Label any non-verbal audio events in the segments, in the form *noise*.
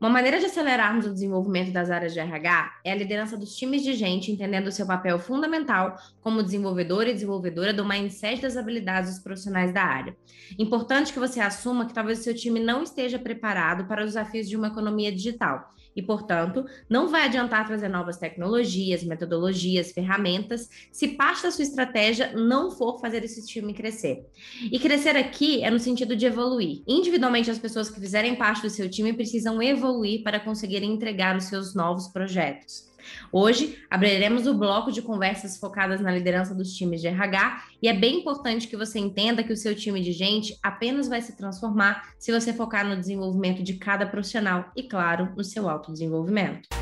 Uma maneira de acelerarmos o desenvolvimento das áreas de RH é a liderança dos times de gente, entendendo o seu papel fundamental como desenvolvedor e desenvolvedora do mindset das habilidades dos profissionais da área. Importante que você assuma que talvez o seu time não esteja preparado para os desafios de uma economia digital e, portanto, não vai adiantar trazer novas tecnologias, metodologias, ferramentas, se parte da sua estratégia não for fazer esse time crescer. E crescer aqui é no sentido de evoluir. Individualmente, as pessoas que fizerem parte do seu time precisam evoluir para conseguirem entregar os seus novos projetos. Hoje, abriremos o bloco de conversas focadas na liderança dos times de RH e é bem importante que você entenda que o seu time de gente apenas vai se transformar se você focar no desenvolvimento de cada profissional e, claro, no seu autodesenvolvimento.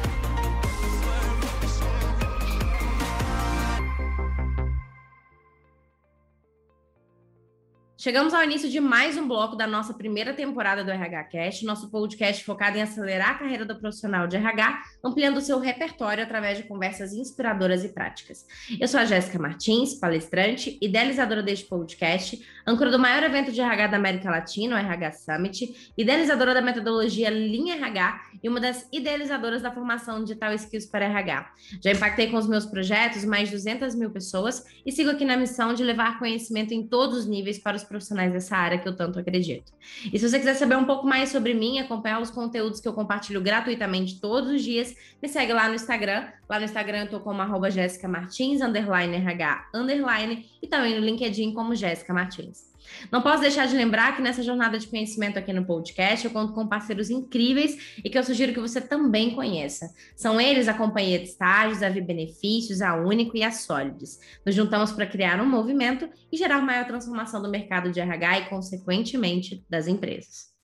Chegamos ao início de mais um bloco da nossa primeira temporada do RH Cast, nosso podcast focado em acelerar a carreira do profissional de RH, ampliando seu repertório através de conversas inspiradoras e práticas. Eu sou a Jéssica Martins, palestrante, idealizadora deste podcast, âncora do maior evento de RH da América Latina, o RH Summit, idealizadora da metodologia Linha RH e uma das idealizadoras da formação Digital Skills para RH. Já impactei com os meus projetos mais de 200 mil pessoas e sigo aqui na missão de levar conhecimento em todos os níveis para os profissionais dessa área que eu tanto acredito. E se você quiser saber um pouco mais sobre mim, acompanhar os conteúdos que eu compartilho gratuitamente todos os dias, me segue lá no Instagram. Lá no Instagram eu tô como arroba Jéssica Martins, underline RH, underline, e também no LinkedIn como Jéssica Martins. Não posso deixar de lembrar que nessa jornada de conhecimento aqui no podcast eu conto com parceiros incríveis e que eu sugiro que você também conheça. São eles a Companhia de Estágios, a Vi Benefícios, a Único e a Sólides. Nos juntamos para criar um movimento e gerar maior transformação do mercado de RH e, consequentemente, das empresas.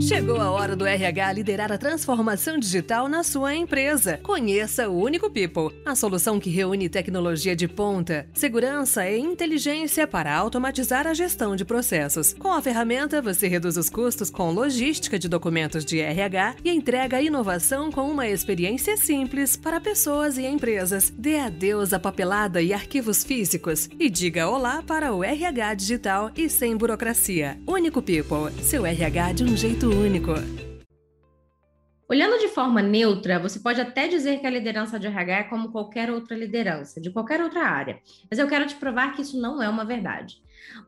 Chegou a hora do RH liderar a transformação digital na sua empresa. Conheça o Único People, a solução que reúne tecnologia de ponta, segurança e inteligência para automatizar a gestão de processos. Com a ferramenta, você reduz os custos com logística de documentos de RH e entrega inovação com uma experiência simples para pessoas e empresas. Dê adeus à papelada e arquivos físicos e diga olá para o RH digital e sem burocracia. Único People, seu RH de um jeito único. Olhando de forma neutra, você pode até dizer que a liderança de RH é como qualquer outra liderança, de qualquer outra área. Mas eu quero te provar que isso não é uma verdade.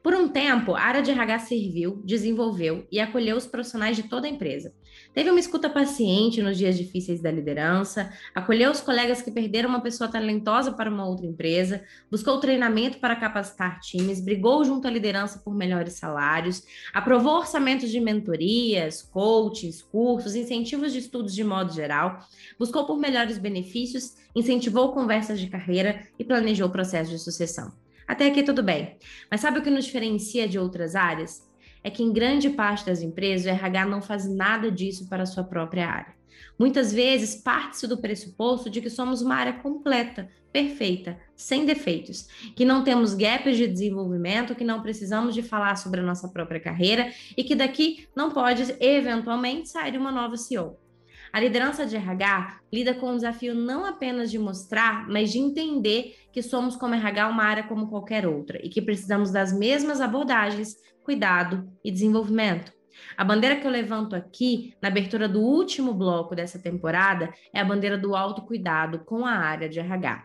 Por um tempo, a área de RH serviu, desenvolveu e acolheu os profissionais de toda a empresa. Teve uma escuta paciente nos dias difíceis da liderança, acolheu os colegas que perderam uma pessoa talentosa para uma outra empresa, buscou treinamento para capacitar times, brigou junto à liderança por melhores salários, aprovou orçamentos de mentorias, coaches, cursos, incentivos de estudos de modo geral, buscou por melhores benefícios, incentivou conversas de carreira e planejou o processo de sucessão. Até aqui tudo bem. Mas sabe o que nos diferencia de outras áreas? É que em grande parte das empresas o RH não faz nada disso para a sua própria área. Muitas vezes parte-se do pressuposto de que somos uma área completa, perfeita, sem defeitos, que não temos gaps de desenvolvimento, que não precisamos de falar sobre a nossa própria carreira e que daqui não pode eventualmente sair uma nova CEO. A liderança de RH lida com o desafio não apenas de mostrar, mas de entender que somos como RH uma área como qualquer outra e que precisamos das mesmas abordagens, cuidado e desenvolvimento. A bandeira que eu levanto aqui, na abertura do último bloco dessa temporada, é a bandeira do autocuidado com a área de RH.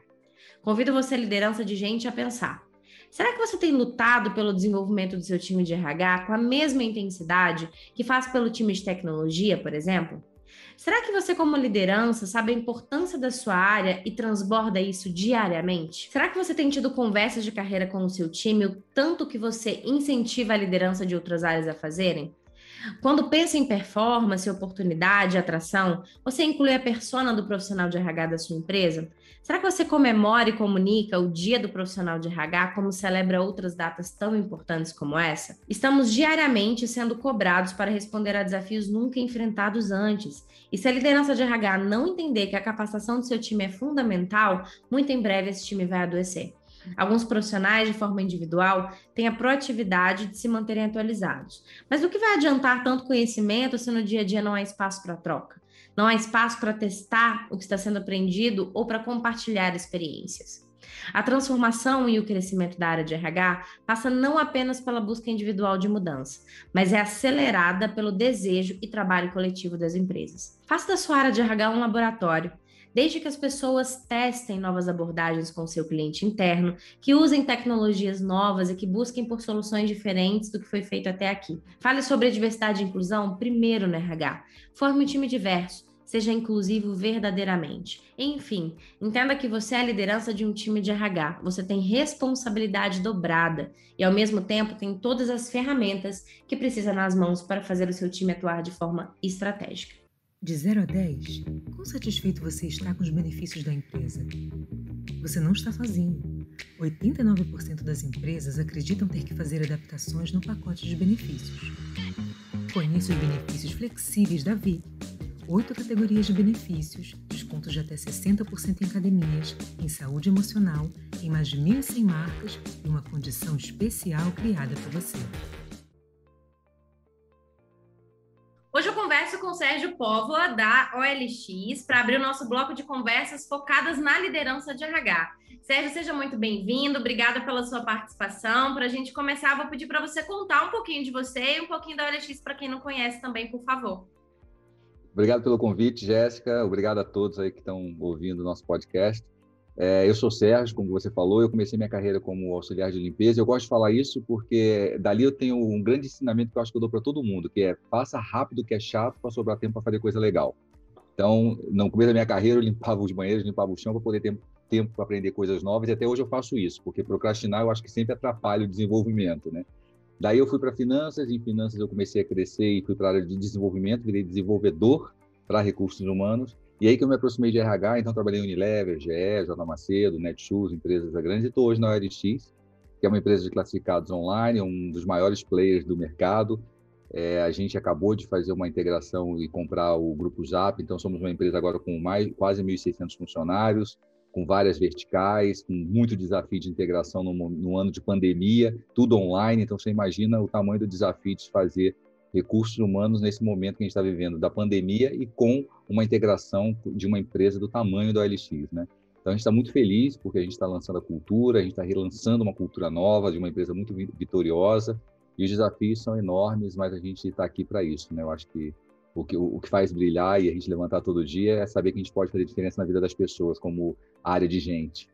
Convido você, liderança de gente, a pensar: será que você tem lutado pelo desenvolvimento do seu time de RH com a mesma intensidade que faz pelo time de tecnologia, por exemplo? Será que você, como liderança, sabe a importância da sua área e transborda isso diariamente? Será que você tem tido conversas de carreira com o seu time, o tanto que você incentiva a liderança de outras áreas a fazerem? Quando pensa em performance, oportunidade, atração, você inclui a persona do profissional de RH da sua empresa? Será que você comemora e comunica o Dia do Profissional de RH como celebra outras datas tão importantes como essa? Estamos diariamente sendo cobrados para responder a desafios nunca enfrentados antes. E se a liderança de RH não entender que a capacitação do seu time é fundamental, muito em breve esse time vai adoecer. Alguns profissionais, de forma individual, têm a proatividade de se manterem atualizados. Mas o que vai adiantar tanto conhecimento se no dia a dia não há espaço para troca? Não há espaço para testar o que está sendo aprendido ou para compartilhar experiências? A transformação e o crescimento da área de RH passa não apenas pela busca individual de mudança, mas é acelerada pelo desejo e trabalho coletivo das empresas. Faça da sua área de RH um laboratório desde que as pessoas testem novas abordagens com seu cliente interno, que usem tecnologias novas e que busquem por soluções diferentes do que foi feito até aqui. Fale sobre a diversidade e inclusão primeiro no RH. Forme um time diverso seja inclusivo verdadeiramente. Enfim, entenda que você é a liderança de um time de RH. Você tem responsabilidade dobrada e, ao mesmo tempo, tem todas as ferramentas que precisa nas mãos para fazer o seu time atuar de forma estratégica. De 0 a 10, quão satisfeito você está com os benefícios da empresa? Você não está sozinho. 89% das empresas acreditam ter que fazer adaptações no pacote de benefícios. Conheça os benefícios flexíveis da Vi. Oito categorias de benefícios, descontos de até 60% em academias, em saúde emocional, em mais de 1.100 marcas e uma condição especial criada para você. Póvoa, da OLX, para abrir o nosso bloco de conversas focadas na liderança de RH. Sérgio, seja muito bem-vindo, obrigada pela sua participação. Para a gente começar, vou pedir para você contar um pouquinho de você e um pouquinho da OLX para quem não conhece também, por favor. Obrigado pelo convite, Jéssica. Obrigado a todos aí que estão ouvindo o nosso podcast. É, eu sou Sérgio, como você falou, eu comecei minha carreira como auxiliar de limpeza. Eu gosto de falar isso porque dali eu tenho um grande ensinamento que eu acho que eu dou para todo mundo, que é faça rápido que é chato para sobrar tempo para fazer coisa legal. Então, no começo da minha carreira, eu limpava os banheiros, limpava o chão para poder ter tempo para aprender coisas novas. E até hoje eu faço isso, porque procrastinar eu acho que sempre atrapalha o desenvolvimento, né? Daí eu fui para finanças, em finanças eu comecei a crescer e fui para a área de desenvolvimento, virei desenvolvedor para recursos humanos. E aí que eu me aproximei de RH, então trabalhei em Unilever, GE, J. Macedo, Netshoes, empresas grandes, e estou hoje na OLX, que é uma empresa de classificados online, um dos maiores players do mercado. É, a gente acabou de fazer uma integração e comprar o Grupo Zap, então somos uma empresa agora com mais, quase 1.600 funcionários, com várias verticais, com muito desafio de integração no, no ano de pandemia, tudo online, então você imagina o tamanho do desafio de fazer recursos humanos nesse momento que a gente está vivendo da pandemia e com uma integração de uma empresa do tamanho da OLX, né? Então a gente está muito feliz porque a gente está lançando a cultura, a gente está relançando uma cultura nova de uma empresa muito vitoriosa e os desafios são enormes, mas a gente está aqui para isso, né? Eu acho que o que, o que faz brilhar e a gente levantar todo dia é saber que a gente pode fazer diferença na vida das pessoas como área de gente.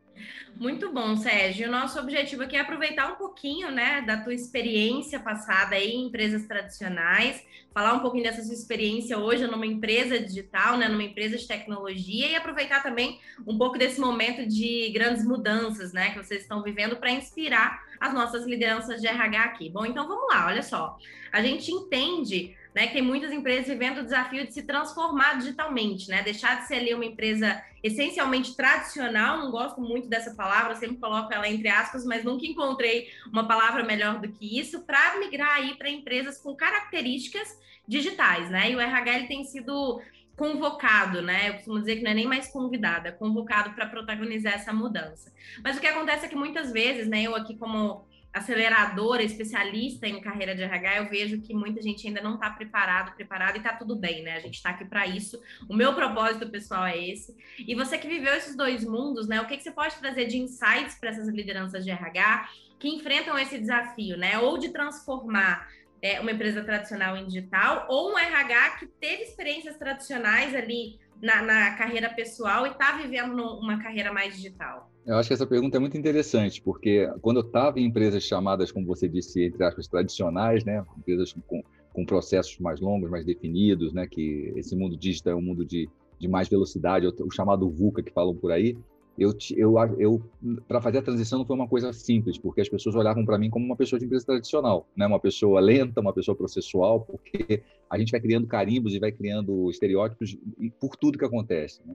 Muito bom, Sérgio. O nosso objetivo aqui é aproveitar um pouquinho, né, da tua experiência passada aí em empresas tradicionais, falar um pouquinho dessa sua experiência hoje numa empresa digital, né, numa empresa de tecnologia e aproveitar também um pouco desse momento de grandes mudanças, né, que vocês estão vivendo para inspirar as nossas lideranças de RH aqui. Bom, então vamos lá, olha só. A gente entende né, que tem muitas empresas vivendo o desafio de se transformar digitalmente, né? Deixar de ser ali uma empresa essencialmente tradicional, não gosto muito dessa palavra, sempre coloco ela entre aspas, mas nunca encontrei uma palavra melhor do que isso, para migrar aí para empresas com características digitais, né? E o RH tem sido convocado, né? Eu costumo dizer que não é nem mais convidado, é convocado para protagonizar essa mudança. Mas o que acontece é que muitas vezes, né, eu aqui como aceleradora, especialista em carreira de RH, eu vejo que muita gente ainda não está preparado, preparado e está tudo bem, né? A gente está aqui para isso. O meu propósito pessoal é esse. E você que viveu esses dois mundos, né? O que, que você pode trazer de insights para essas lideranças de RH que enfrentam esse desafio, né? Ou de transformar é, uma empresa tradicional em digital, ou um RH que teve experiências tradicionais ali na, na carreira pessoal e está vivendo uma carreira mais digital? Eu acho que essa pergunta é muito interessante, porque quando eu estava em empresas chamadas, como você disse, entre aspas, tradicionais, né, empresas com, com processos mais longos, mais definidos, né, que esse mundo digital é um mundo de, de mais velocidade, o chamado VUCA que falam por aí, eu, eu, eu para fazer a transição não foi uma coisa simples, porque as pessoas olhavam para mim como uma pessoa de empresa tradicional, né? uma pessoa lenta, uma pessoa processual, porque a gente vai criando carimbos e vai criando estereótipos por tudo que acontece. Né?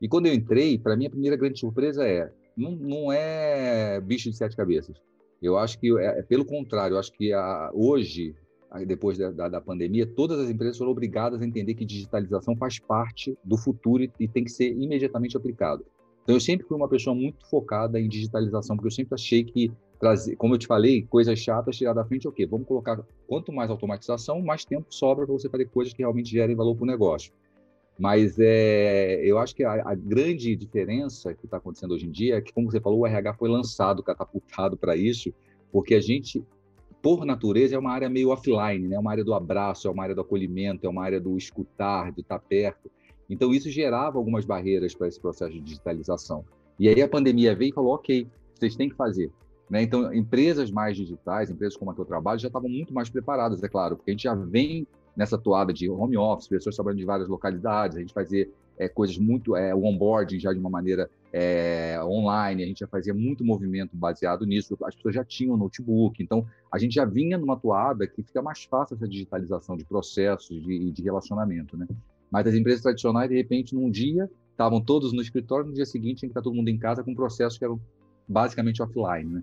E quando eu entrei, para mim a primeira grande surpresa é não, não é bicho de sete cabeças. Eu acho que, é, é pelo contrário, eu acho que a, hoje, depois da, da, da, pandemia, todas as empresas foram obrigadas a entender que digitalização faz parte do futuro e, e tem que ser imediatamente aplicado. Então, eu sempre fui uma pessoa muito focada em digitalização, porque eu sempre achei que trazer, como eu te falei, coisas chatas tirar da frente é o quê? Vamos colocar quanto mais automatização, mais tempo sobra para você fazer coisas que realmente gerem valor para o negócio. Mas é, eu acho que a, a grande diferença que está acontecendo hoje em dia é que, como você falou, o RH foi lançado, catapultado para isso, porque a gente, por natureza, é uma área meio offline, né? É uma área do abraço, é uma área do acolhimento, é uma área do escutar, de estar perto. Então, isso gerava algumas barreiras para esse processo de digitalização. E aí a pandemia veio e falou, ok, vocês têm que fazer. Né? Então, empresas mais digitais, empresas como a que eu trabalho, já estavam muito mais preparadas, é claro, porque a gente já vem nessa toada de home office, pessoas trabalhando de várias localidades, a gente fazia é, coisas muito, é, o onboarding já de uma maneira é, online, a gente já fazia muito movimento baseado nisso, as pessoas já tinham notebook, então a gente já vinha numa toada que fica mais fácil essa digitalização de processos e de, de relacionamento, né? Mas as empresas tradicionais, de repente, num dia, estavam todos no escritório, no dia seguinte tinha que estar todo mundo em casa com processos que eram basicamente offline, né?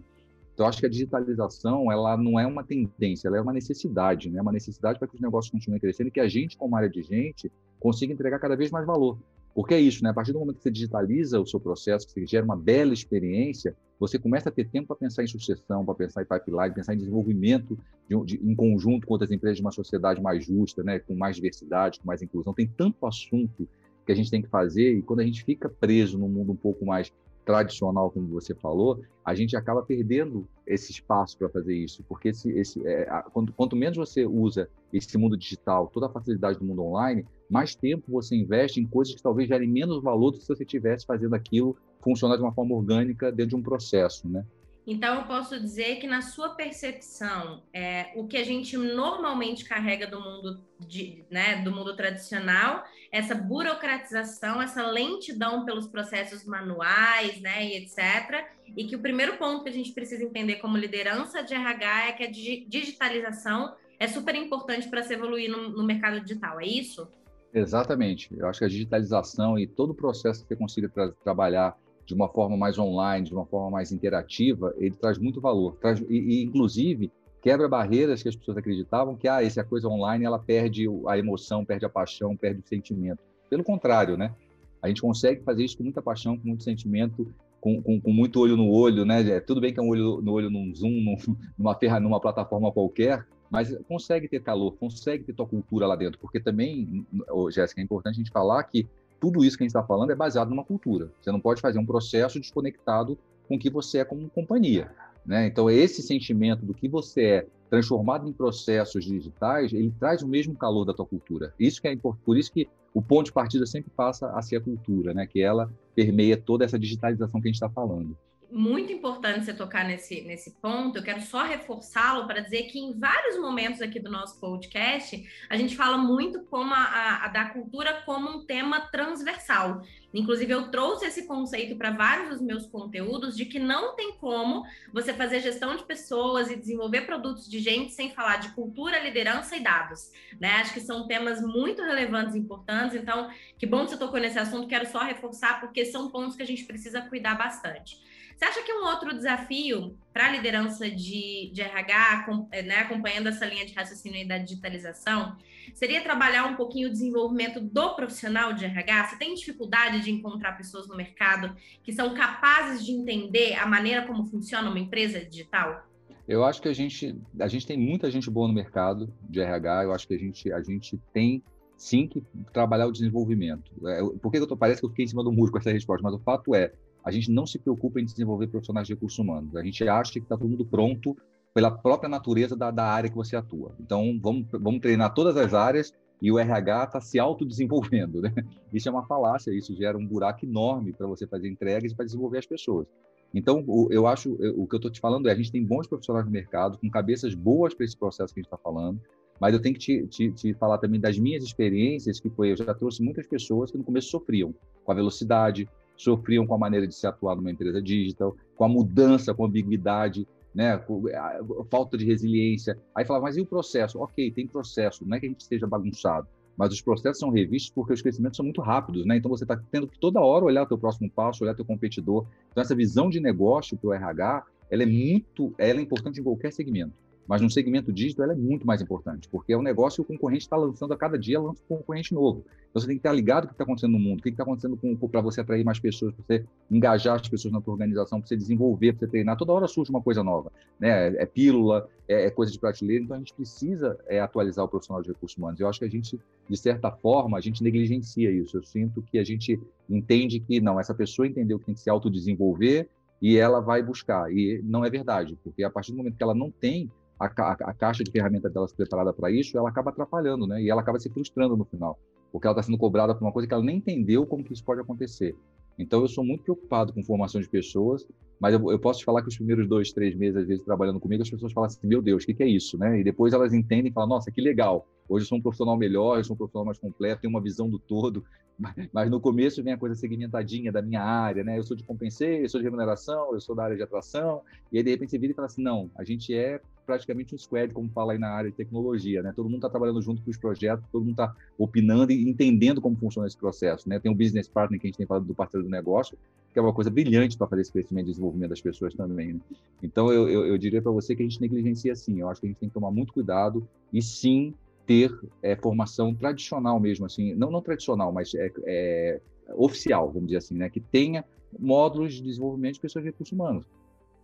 Então, acho que a digitalização, ela não é uma tendência, ela é uma necessidade, né? Uma necessidade para que os negócios continuem crescendo e que a gente, como área de gente, consiga entregar cada vez mais valor. Porque é isso, né? A partir do momento que você digitaliza o seu processo, que você gera uma bela experiência, você começa a ter tempo para pensar em sucessão, para pensar em pipeline, pensar em desenvolvimento de, de, em conjunto com outras empresas de uma sociedade mais justa, né? Com mais diversidade, com mais inclusão. Tem tanto assunto que a gente tem que fazer e quando a gente fica preso num mundo um pouco mais tradicional, como você falou, a gente acaba perdendo esse espaço para fazer isso, porque esse, esse, é, quanto, quanto, menos você usa esse mundo digital, toda a facilidade do mundo online, mais tempo você investe em coisas que talvez gerem menos valor do que se você estivesse fazendo aquilo funcionar de uma forma orgânica dentro de um processo, né? Então, eu posso dizer que, na sua percepção, é, o que a gente normalmente carrega do mundo, de, né, do mundo tradicional, essa burocratização, essa lentidão pelos processos manuais, né, e etc. E que o primeiro ponto que a gente precisa entender como liderança de RH é que a digitalização é super importante para se evoluir no, no mercado digital, é isso? Exatamente. Eu acho que a digitalização e todo o processo que você consiga tra trabalhar de uma forma mais online, de uma forma mais interativa, ele traz muito valor. Traz, e, e, inclusive, quebra barreiras que as pessoas acreditavam que, ah, essa coisa online, ela perde a emoção, perde a paixão, perde o sentimento. Pelo contrário, né? A gente consegue fazer isso com muita paixão, com muito sentimento, com, com, com muito olho no olho, né? É, tudo bem que é um olho no olho num Zoom, num, *laughs* numa, ferra, numa plataforma qualquer, mas consegue ter calor, consegue ter tua cultura lá dentro, porque também, Jéssica, é importante a gente falar que tudo isso que a gente está falando é baseado numa cultura. Você não pode fazer um processo desconectado com o que você é como companhia. Né? Então, esse sentimento do que você é transformado em processos digitais, ele traz o mesmo calor da tua cultura. Isso que é importante. Por isso que o ponto de partida sempre passa a ser a cultura, né? que ela permeia toda essa digitalização que a gente está falando muito importante você tocar nesse, nesse ponto. Eu quero só reforçá-lo para dizer que em vários momentos aqui do nosso podcast, a gente fala muito como a, a, a da cultura como um tema transversal. Inclusive, eu trouxe esse conceito para vários dos meus conteúdos de que não tem como você fazer gestão de pessoas e desenvolver produtos de gente sem falar de cultura, liderança e dados. Né? Acho que são temas muito relevantes e importantes. Então, que bom que você tocou nesse assunto. Quero só reforçar, porque são pontos que a gente precisa cuidar bastante. Você acha que um outro desafio para a liderança de, de RH, né, acompanhando essa linha de raciocínio da digitalização, seria trabalhar um pouquinho o desenvolvimento do profissional de RH? Você tem dificuldade de encontrar pessoas no mercado que são capazes de entender a maneira como funciona uma empresa digital? Eu acho que a gente, a gente tem muita gente boa no mercado de RH. Eu acho que a gente, a gente tem sim que trabalhar o desenvolvimento. É, por que eu tô, parece que eu fiquei em cima do muro com essa resposta, mas o fato é, a gente não se preocupa em desenvolver profissionais de recursos humanos. A gente acha que está todo mundo pronto pela própria natureza da, da, área que você atua. Então, vamos, vamos treinar todas as áreas e o RH está se autodesenvolvendo. *laughs* Né? Isso é uma falácia, isso gera um buraco enorme para você fazer entregas e para desenvolver as pessoas. Então, eu acho, o que eu estou te falando é, a gente tem bons profissionais no mercado, com cabeças boas para esse processo que a gente está falando, mas eu tenho que te, te, te, falar também das minhas experiências, que foi, eu já trouxe muitas pessoas que no começo sofriam com a velocidade, sofriam com a maneira de se atuar numa empresa digital, com a mudança, com a ambiguidade, né, com a falta de resiliência. Aí falava, mas e o processo? Ok, tem processo, não é que a gente esteja bagunçado, mas os processos são revistos porque os crescimentos são muito rápidos, né? Então você está tendo que toda hora olhar o teu próximo passo, olhar teu competidor. Então essa visão de negócio para o RH, ela é muito, ela é importante em qualquer segmento. Mas no segmento digital ela é muito mais importante, porque é um negócio que o concorrente está lançando a cada dia, lança um concorrente novo. Então você tem que estar ligado o que está acontecendo no mundo, o que está acontecendo para você atrair mais pessoas, para você engajar as pessoas na sua organização, para você desenvolver, para você treinar. Toda hora surge uma coisa nova, né? É, é pílula, é, é, coisa de prateleira. Então, a gente precisa é, atualizar o profissional de recursos humanos. Eu acho que a gente, de certa forma, a gente negligencia isso. Eu sinto que a gente entende que, não, essa pessoa entendeu que tem que se autodesenvolver e ela vai buscar. E não é verdade, porque a partir do momento que ela não tem a, a, caixa de ferramentas delas preparada para isso, ela acaba atrapalhando, né? E ela acaba se frustrando no final, porque ela está sendo cobrada por uma coisa que ela nem entendeu como que isso pode acontecer. Então, eu sou muito preocupado com formação de pessoas, mas eu, eu, posso te falar que os primeiros dois, três meses, às vezes, trabalhando comigo, as pessoas falam assim, meu Deus, o que, que, é isso? Né? E depois elas entendem e falam, nossa, que legal, hoje eu sou um profissional melhor, eu sou um profissional mais completo, tenho uma visão do todo, *laughs* mas no começo vem a coisa segmentadinha da minha área, né? Eu sou de compensei, eu sou de remuneração, eu sou da área de atração, e aí de repente você vira e fala assim, não, a gente é praticamente um squad, como fala aí na área de tecnologia, né? Todo mundo está trabalhando junto com os projetos, todo mundo está opinando e entendendo como funciona esse processo, né? Tem um business partner que a gente tem falado do parceiro do negócio, que é uma coisa brilhante para fazer esse crescimento e desenvolvimento das pessoas também, né? Então, eu, eu, eu diria para você que a gente negligencia sim, eu acho que a gente tem que tomar muito cuidado e sim ter é, formação tradicional mesmo, assim, não, não tradicional, mas é, é, oficial, vamos dizer assim, né? Que tenha módulos de desenvolvimento de pessoas de recursos humanos.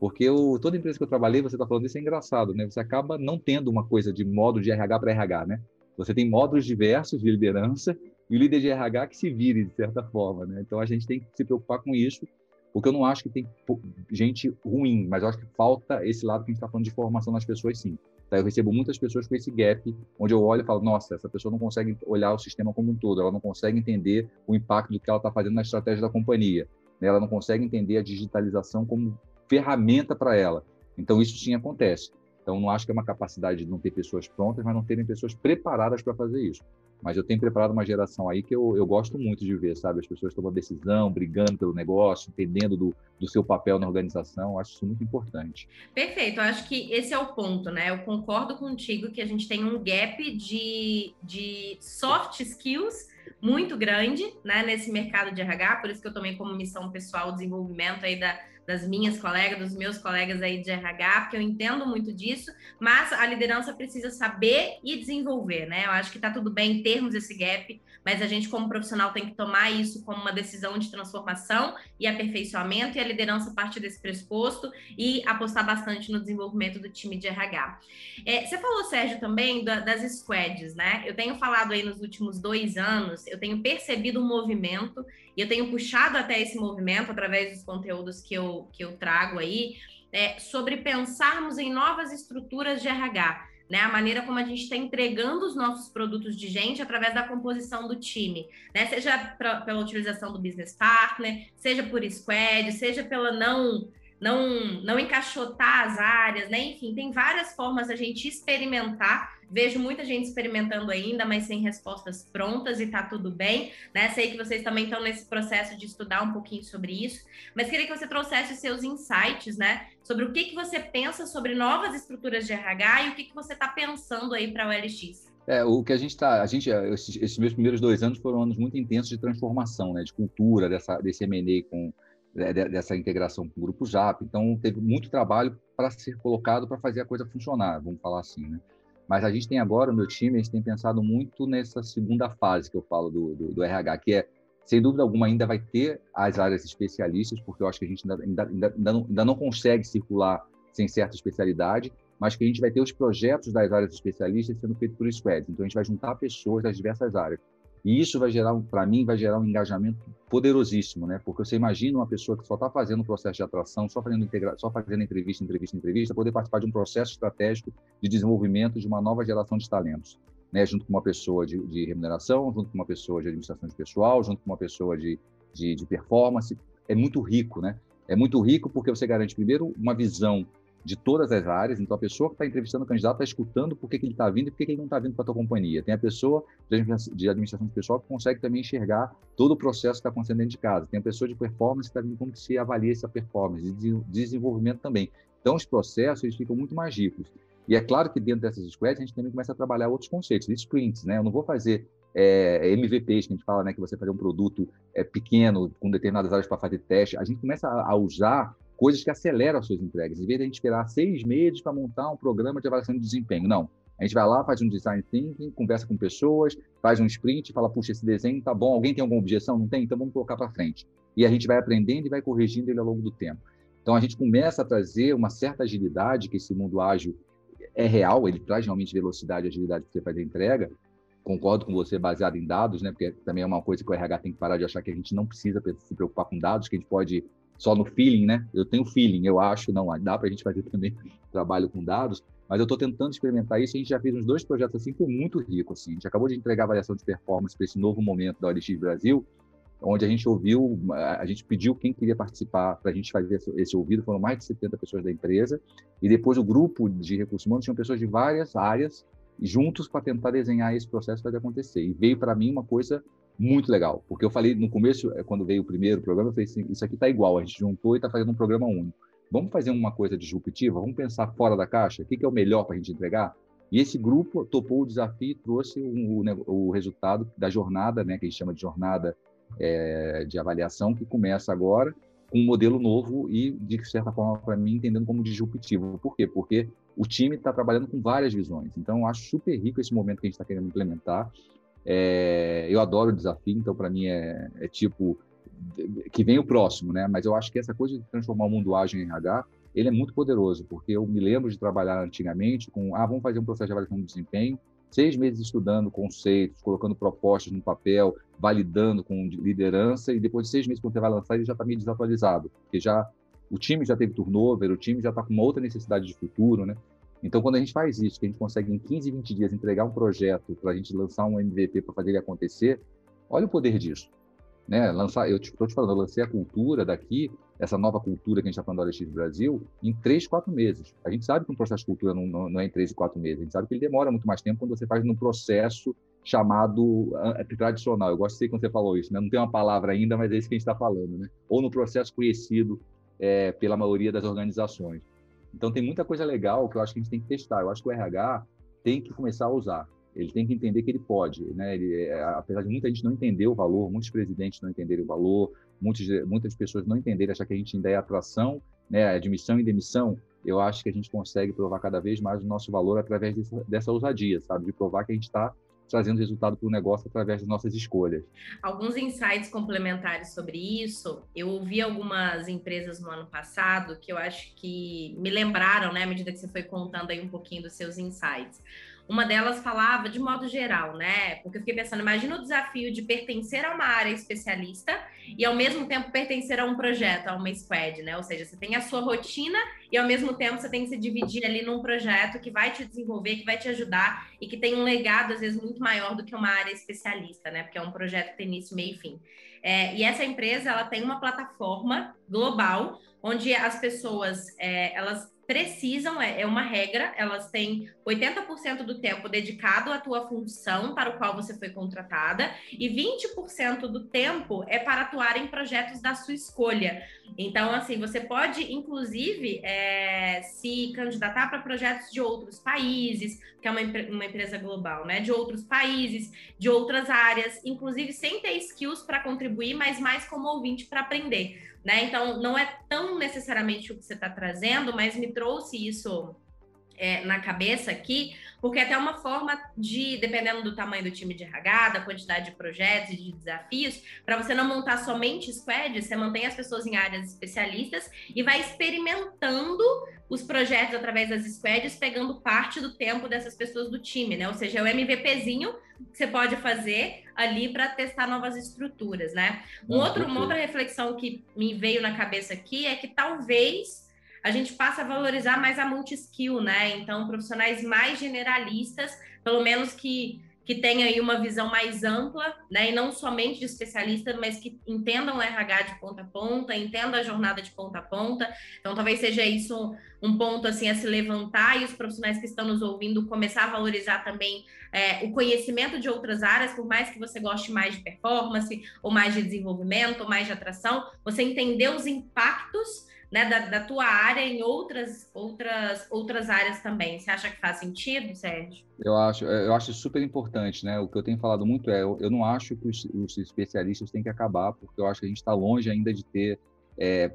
Porque eu, toda empresa que eu trabalhei, você está falando isso é engraçado, né? Você acaba não tendo uma coisa de módulo de RH para RH, né? Você tem módulos diversos de liderança e o líder de RH que se vire, de certa forma, né? Então, a gente tem que se preocupar com isso, porque eu não acho que tem gente ruim, mas eu acho que falta esse lado que a gente está falando de formação nas pessoas, sim. Tá? Eu recebo muitas pessoas com esse gap, onde eu olho e falo, nossa, essa pessoa não consegue olhar o sistema como um todo, ela não consegue entender o impacto do que ela está fazendo na estratégia da companhia, né? ela não consegue entender a digitalização como ferramenta para ela. Então, isso sim acontece. Então, não acho que é uma capacidade de não ter pessoas prontas, mas não terem pessoas preparadas para fazer isso. Mas eu tenho preparado uma geração aí que eu, eu gosto muito de ver, sabe? As pessoas tomando decisão, brigando pelo negócio, entendendo do, do seu papel na organização. Eu acho isso muito importante. Perfeito. Eu acho que esse é o ponto, né? Eu concordo contigo que a gente tem um gap de, de soft skills muito grande, né, nesse mercado de RH, por isso que eu tomei como missão pessoal o desenvolvimento aí da, das minhas colegas, dos meus colegas aí de RH, porque eu entendo muito disso, mas a liderança precisa saber e desenvolver, né? Eu acho que tá tudo bem termos esse gap, mas a gente, como profissional, tem que tomar isso como uma decisão de transformação e aperfeiçoamento, e a liderança partir desse pressuposto e apostar bastante no desenvolvimento do time de RH. É, você falou, Sérgio, também da, das squads, né? Eu tenho falado aí nos últimos dois anos, eu tenho percebido um movimento e eu tenho puxado até esse movimento através dos conteúdos que eu, que eu trago aí, é, sobre pensarmos em novas estruturas de RH. Né, a maneira como a gente está entregando os nossos produtos de gente através da composição do time, né? Seja pra, pela utilização do business partner, seja por squad, seja pela não não não encaixotar as áreas, né? Enfim, tem várias formas a gente experimentar Vejo muita gente experimentando ainda, mas sem respostas prontas e tá tudo bem, né? Sei que vocês também estão nesse processo de estudar um pouquinho sobre isso, mas queria que você trouxesse seus insights, né? Sobre o que, que você pensa sobre novas estruturas de RH e o que, que você está pensando aí para o LX. É, o que a gente está, a gente, esses, meus primeiros dois anos foram anos muito intensos de transformação, né, de cultura, dessa, desse M&A com, dessa integração com o Grupo JAP, então teve muito trabalho para ser colocado para fazer a coisa funcionar, vamos falar assim, né. Mas a gente tem agora, o meu time, a gente tem pensado muito nessa segunda fase que eu falo do, do, do RH, que é, sem dúvida alguma, ainda vai ter as áreas especialistas, porque eu acho que a gente ainda, ainda, ainda, não, ainda não consegue circular sem certa especialidade, mas que a gente vai ter os projetos das áreas especialistas sendo feitos por squads. Então, a gente vai juntar pessoas das diversas áreas. E isso vai gerar, para mim, vai gerar um engajamento poderosíssimo, né? Porque você imagina uma pessoa que só está fazendo um processo de atração, só fazendo, integra... só fazendo entrevista, entrevista, entrevista, poder participar de um processo estratégico de desenvolvimento de uma nova geração de talentos, né? Junto com uma pessoa de, de remuneração, junto com uma pessoa de administração de pessoal, junto com uma pessoa de, de, de performance. É muito rico, né? É muito rico porque você garante, primeiro, uma visão de todas as áreas. Então, a pessoa que está entrevistando o candidato está escutando por que, que ele está vindo e por que, que ele não está vindo para a tua companhia. Tem a pessoa de administração de pessoal que consegue também enxergar todo o processo que está acontecendo dentro de casa. Tem a pessoa de performance que está vindo como que se avalia essa performance, de desenvolvimento também. Então, os processos eles ficam muito mais ricos. E é claro que dentro dessas squads a gente também começa a trabalhar outros conceitos, sprints, né? Eu não vou fazer é, MVPs, que a gente fala, né, que você fazer um produto é, pequeno, com determinadas áreas para fazer teste. A gente começa a, a usar coisas que aceleram as suas entregas. Em vez de a gente esperar seis meses para montar um programa de avaliação de desempenho, não. A gente vai lá, faz um design thinking, conversa com pessoas, faz um sprint, fala, puxa, esse desenho tá bom, alguém tem alguma objeção? Não tem? Então vamos colocar para frente. E a gente vai aprendendo e vai corrigindo ele ao longo do tempo. Então a gente começa a trazer uma certa agilidade, que esse mundo ágil é real, ele traz realmente velocidade e agilidade para você fazer a entrega. Concordo com você, baseado em dados, né? Porque também é uma coisa que o RH tem que parar de achar que a gente não precisa se preocupar com dados, que a gente pode só no feeling, né? Eu tenho feeling, eu acho, não, dá para a gente fazer também *laughs* trabalho com dados, mas eu estou tentando experimentar isso. A gente já fez uns dois projetos assim, foi muito rico. Assim. A gente acabou de entregar a avaliação de performance para esse novo momento da OLX Brasil, onde a gente ouviu, a gente pediu quem queria participar para a gente fazer esse ouvido, foram mais de 70 pessoas da empresa, e depois o grupo de recursos humanos tinham pessoas de várias áreas juntos para tentar desenhar esse processo para acontecer. E veio para mim uma coisa muito legal, porque eu falei no começo, é, quando veio o primeiro programa, eu falei assim, isso aqui está igual, a gente juntou e está fazendo um programa único. Vamos fazer uma coisa disruptiva? Vamos pensar fora da caixa? O que, que é o melhor para a gente entregar? E esse grupo topou o desafio e trouxe um, o, o, resultado da jornada, né, que a gente chama de jornada é, de avaliação, que começa agora com um modelo novo e, de certa forma, para mim, entendendo como disruptivo. Por quê? Porque o time está trabalhando com várias visões. Então, acho super rico esse momento que a gente está querendo implementar. É, eu adoro o desafio, então, para mim, é, é tipo que vem o próximo, né? Mas eu acho que essa coisa de transformar o mundo ágil em RH, ele é muito poderoso, porque eu me lembro de trabalhar antigamente com, ah, vamos fazer um processo de avaliação de desempenho, seis meses estudando conceitos, colocando propostas no papel, validando com liderança, e depois de seis meses, quando você vai lançar, ele já está meio desatualizado, porque já o time já teve turnover, o time já está com uma outra necessidade de futuro, né? Então, quando a gente faz isso, que a gente consegue em 15, 20 dias entregar um projeto para a gente lançar um MVP para fazer ele acontecer, olha o poder disso né? Lançar, eu estou te falando, eu lancei a cultura daqui, essa nova cultura que a gente está falando do OLX Brasil, em três, quatro meses. A gente sabe que um processo de cultura não, não, não, é em três e quatro meses. A gente sabe que ele demora muito mais tempo quando você faz num processo chamado uh, tradicional. Eu ser quando você falou isso, né? Não tem uma palavra ainda, mas é isso que a gente está falando, né? Ou no processo conhecido é, pela maioria das organizações. Então tem muita coisa legal que eu acho que a gente tem que testar. Eu acho que o RH tem que começar a usar ele tem que entender que ele pode, né? Ele, é, apesar de muita gente não entender o valor, muitos presidentes não entenderem o valor, muitos, muitas pessoas não entenderem, achar que a gente ainda é atração, né? Admissão e demissão, eu acho que a gente consegue provar cada vez mais o nosso valor através dessa, dessa ousadia, sabe? De provar que a gente está trazendo resultado para o negócio através das nossas escolhas. Alguns insights complementares sobre isso. Eu ouvi algumas empresas no ano passado que eu acho que me lembraram, né, à medida que você foi contando aí um pouquinho dos seus insights. Uma delas falava de modo geral, né? Porque eu fiquei pensando, imagina o desafio de pertencer a uma área especialista e ao mesmo tempo pertencer a um projeto, a uma squad, né? Ou seja, você tem a sua rotina e ao mesmo tempo você tem que se dividir ali num projeto que vai te desenvolver, que vai te ajudar e que tem um legado às vezes muito maior do que uma área especialista, né? Porque é um projeto que tem início, meio e fim. É, e essa empresa ela tem uma plataforma global onde as pessoas é, elas precisam, é, é uma regra, elas têm 80% do tempo dedicado à tua função para o qual você foi contratada e 20% do tempo é para atuar em projetos da sua escolha. Então, assim, você pode, inclusive, é, se candidatar para projetos de outros países, que é uma, uma empresa global, né? De outros países, de outras áreas, inclusive sem ter skills para contribuir, mas mais como ouvinte para aprender. Né? Então, não é tão necessariamente o que você está trazendo, mas me trouxe isso é, na cabeça aqui, porque é até uma forma de, dependendo do tamanho do time de RH, da quantidade de projetos e de desafios, para você não montar somente squads, você mantém as pessoas em áreas especialistas e vai experimentando os projetos através das squads, pegando parte do tempo dessas pessoas do time, né? Ou seja, é o MVPzinho que você pode fazer ali para testar novas estruturas, né? Um outro, uma outra reflexão que me veio na cabeça aqui é que talvez a gente passa a valorizar mais a multi-skill, né? Então, profissionais mais generalistas, pelo menos que, que tenham aí uma visão mais ampla, né? E não somente de especialista, mas que entendam o RH de ponta a ponta, entendam a jornada de ponta a ponta. Então, talvez seja isso um ponto assim a se levantar e os profissionais que estão nos ouvindo começar a valorizar também é, o conhecimento de outras áreas, por mais que você goste mais de performance, ou mais de desenvolvimento, ou mais de atração, você entender os impactos né, da, da, tua área em outras, outras, outras áreas também. Você acha que faz sentido, Sérgio? Eu acho, eu acho super importante, né? O que eu tenho falado muito é, eu, eu não acho que os, os especialistas têm que acabar, porque eu acho que a gente está longe ainda de ter é,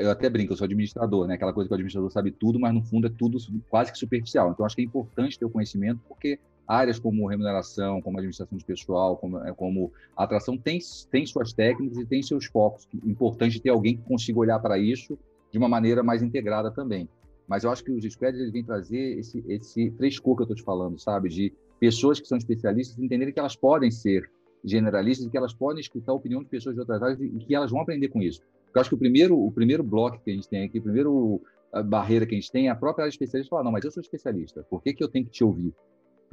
eu até brinco, eu sou administrador, né? Aquela coisa que o administrador sabe tudo, mas no fundo é tudo quase que superficial. Então, acho que é importante ter o conhecimento, porque áreas como remuneração, como administração de pessoal, como, é, como atração, tem, tem suas técnicas e tem seus focos. Importante ter alguém que consiga olhar para isso de uma maneira mais integrada também. Mas eu acho que os squads vêm trazer esse, esse frescor que eu estou te falando, sabe? De pessoas que são especialistas entenderem que elas podem ser generalistas e que elas podem escutar a opinião de pessoas de outras áreas e que elas vão aprender com isso. Eu acho que o primeiro, o primeiro bloco que a gente tem aqui, o primeiro barreira que a gente tem é a própria área especialista falar, não, mas eu sou especialista, por que, que eu tenho que te ouvir?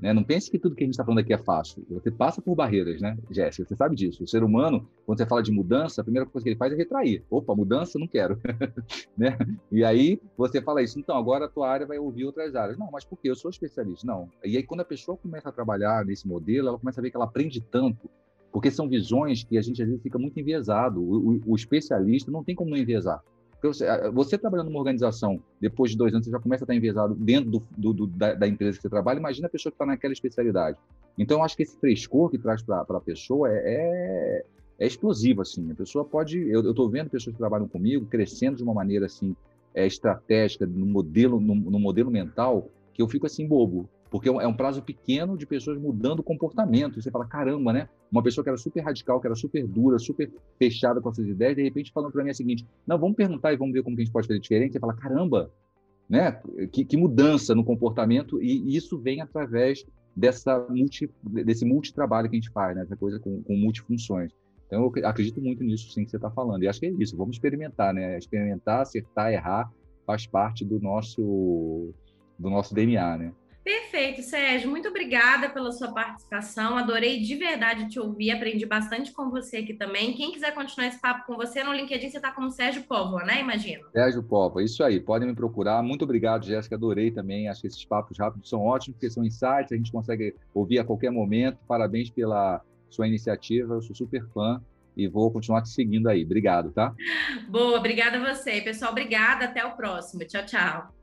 Né? Não pense que tudo que a gente está falando aqui é fácil. Você passa por barreiras, né, Jéssica? Você sabe disso. O ser humano, quando você fala de mudança, a primeira coisa que ele faz é retrair. Opa, mudança, não quero. *laughs* né? E aí você fala isso. Então, agora a tua área vai ouvir outras áreas. Não, mas por quê? Eu sou especialista. Não. E aí, quando a pessoa começa a trabalhar nesse modelo, ela começa a ver que ela aprende tanto porque são visões que a gente às vezes fica muito enviesado. O, o, o especialista não tem como não enviesar. Você, você, trabalhando numa organização, depois de dois anos, você já começa a estar enviesado dentro do, do, do, da, da, empresa que você trabalha. Imagina a pessoa que está naquela especialidade. Então, eu acho que esse frescor que traz para a pessoa é, é, é, explosivo. Assim. A pessoa pode. Eu estou vendo pessoas que trabalham comigo crescendo de uma maneira assim é, estratégica, no modelo, no, no modelo mental, que eu fico assim bobo porque é, é um prazo pequeno de pessoas mudando comportamento. E você fala, caramba, né? Uma pessoa que era super radical, que era super dura, super fechada com essas ideias, de repente falando para mim a seguinte: não, vamos perguntar e vamos ver como que a gente pode fazer diferente. Você fala, caramba, né? Que, que mudança no comportamento, e isso vem através dessa multi, desse multitrabalho que a gente faz, né? Essa coisa com, com multifunções. Então, eu acredito muito nisso, sim, que você está falando. E acho que é isso, vamos experimentar, né? Experimentar, acertar, errar, faz parte do nosso, do nosso DNA, né? Perfeito, Sérgio. Muito obrigada pela sua participação. Adorei de verdade te ouvir. Aprendi bastante com você aqui também. Quem quiser continuar esse papo com você no LinkedIn, você está como Sérgio Póvoa, né? Imagino. Sérgio Póvoa, isso aí. Podem me procurar. Muito obrigado, Jéssica. Adorei também. Acho que esses papos rápidos são ótimos, porque são insights, a gente consegue ouvir a qualquer momento. Parabéns pela sua iniciativa. Eu sou super fã e vou continuar te seguindo aí. Obrigado, tá? Boa, obrigada a você. Pessoal, obrigada. Até o próximo. Tchau, tchau.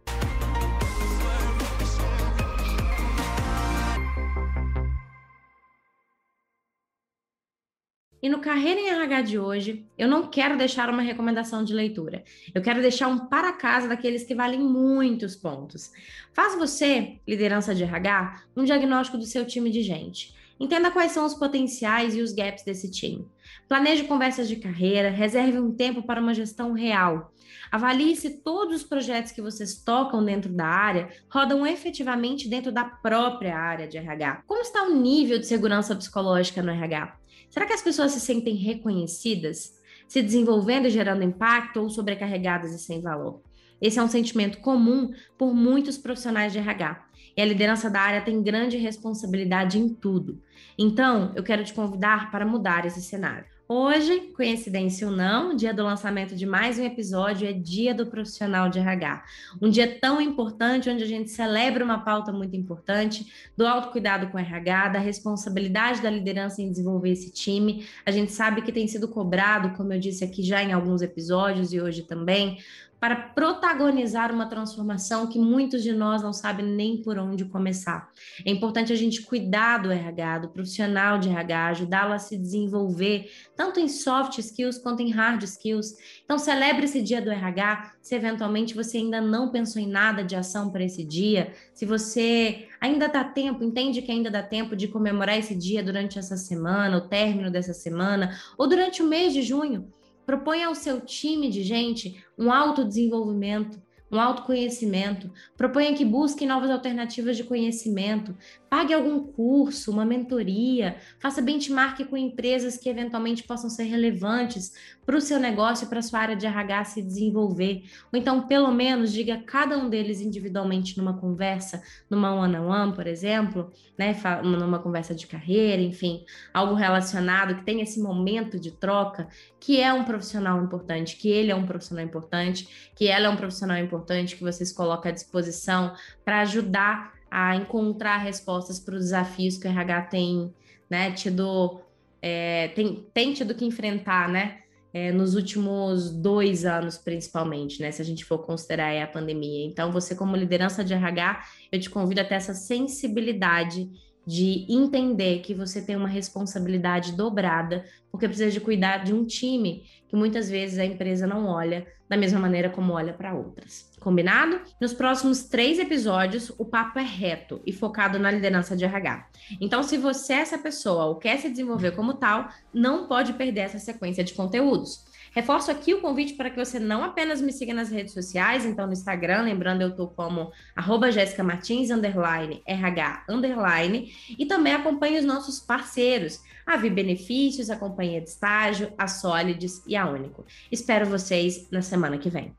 E no Carreira em RH de hoje, eu não quero deixar uma recomendação de leitura. Eu quero deixar um para casa daqueles que valem muitos pontos. Faz você, liderança de RH, um diagnóstico do seu time de gente. Entenda quais são os potenciais e os gaps desse time. Planeje conversas de carreira, reserve um tempo para uma gestão real. Avalie se todos os projetos que vocês tocam dentro da área rodam efetivamente dentro da própria área de RH. Como está o nível de segurança psicológica no RH? Será que as pessoas se sentem reconhecidas, se desenvolvendo e gerando impacto ou sobrecarregadas e sem valor? Esse é um sentimento comum por muitos profissionais de RH. E a liderança da área tem grande responsabilidade em tudo. Então, eu quero te convidar para mudar esse cenário. Hoje, coincidência ou não, dia do lançamento de mais um episódio é Dia do Profissional de RH. Um dia tão importante onde a gente celebra uma pauta muito importante do autocuidado com RH, da responsabilidade da liderança em desenvolver esse time. A gente sabe que tem sido cobrado, como eu disse aqui já em alguns episódios e hoje também, para protagonizar uma transformação que muitos de nós não sabem nem por onde começar. É importante a gente cuidar do RH, do profissional de RH, ajudá-lo a se desenvolver, tanto em soft skills quanto em hard skills. Então, celebre esse dia do RH. Se eventualmente você ainda não pensou em nada de ação para esse dia, se você ainda dá tempo, entende que ainda dá tempo de comemorar esse dia durante essa semana, o término dessa semana, ou durante o mês de junho. Proponha ao seu time de gente um autodesenvolvimento, um autoconhecimento. Proponha que busquem novas alternativas de conhecimento. Pague algum curso, uma mentoria. Faça benchmark com empresas que eventualmente possam ser relevantes para o seu negócio para sua área de RH se desenvolver. Ou então, pelo menos, diga cada um deles individualmente numa conversa, numa one-on-one, -on -one, por exemplo, né? numa conversa de carreira, enfim, algo relacionado que tenha esse momento de troca, que é um profissional importante, que ele é um profissional importante, que ela é um profissional importante importante que vocês colocam à disposição para ajudar a encontrar respostas para os desafios que o RH tem, né, tido, é, tem, tem tido que enfrentar, né, é, nos últimos dois anos, principalmente, né, se a gente for considerar a pandemia. Então, você como liderança de RH, eu te convido a ter essa sensibilidade de entender que você tem uma responsabilidade dobrada, porque precisa de cuidar de um time que muitas vezes a empresa não olha da mesma maneira como olha para outras. Combinado? Nos próximos três episódios, o papo é reto e focado na liderança de RH. Então, se você é essa pessoa ou quer se desenvolver como tal, não pode perder essa sequência de conteúdos. Reforço aqui o convite para que você não apenas me siga nas redes sociais, então no Instagram, lembrando, eu estou como arroba underline, RH, underline, e também acompanhe os nossos parceiros, a Vi Benefícios, a Companhia de Estágio, a Solides e a Único. Espero vocês na semana que vem.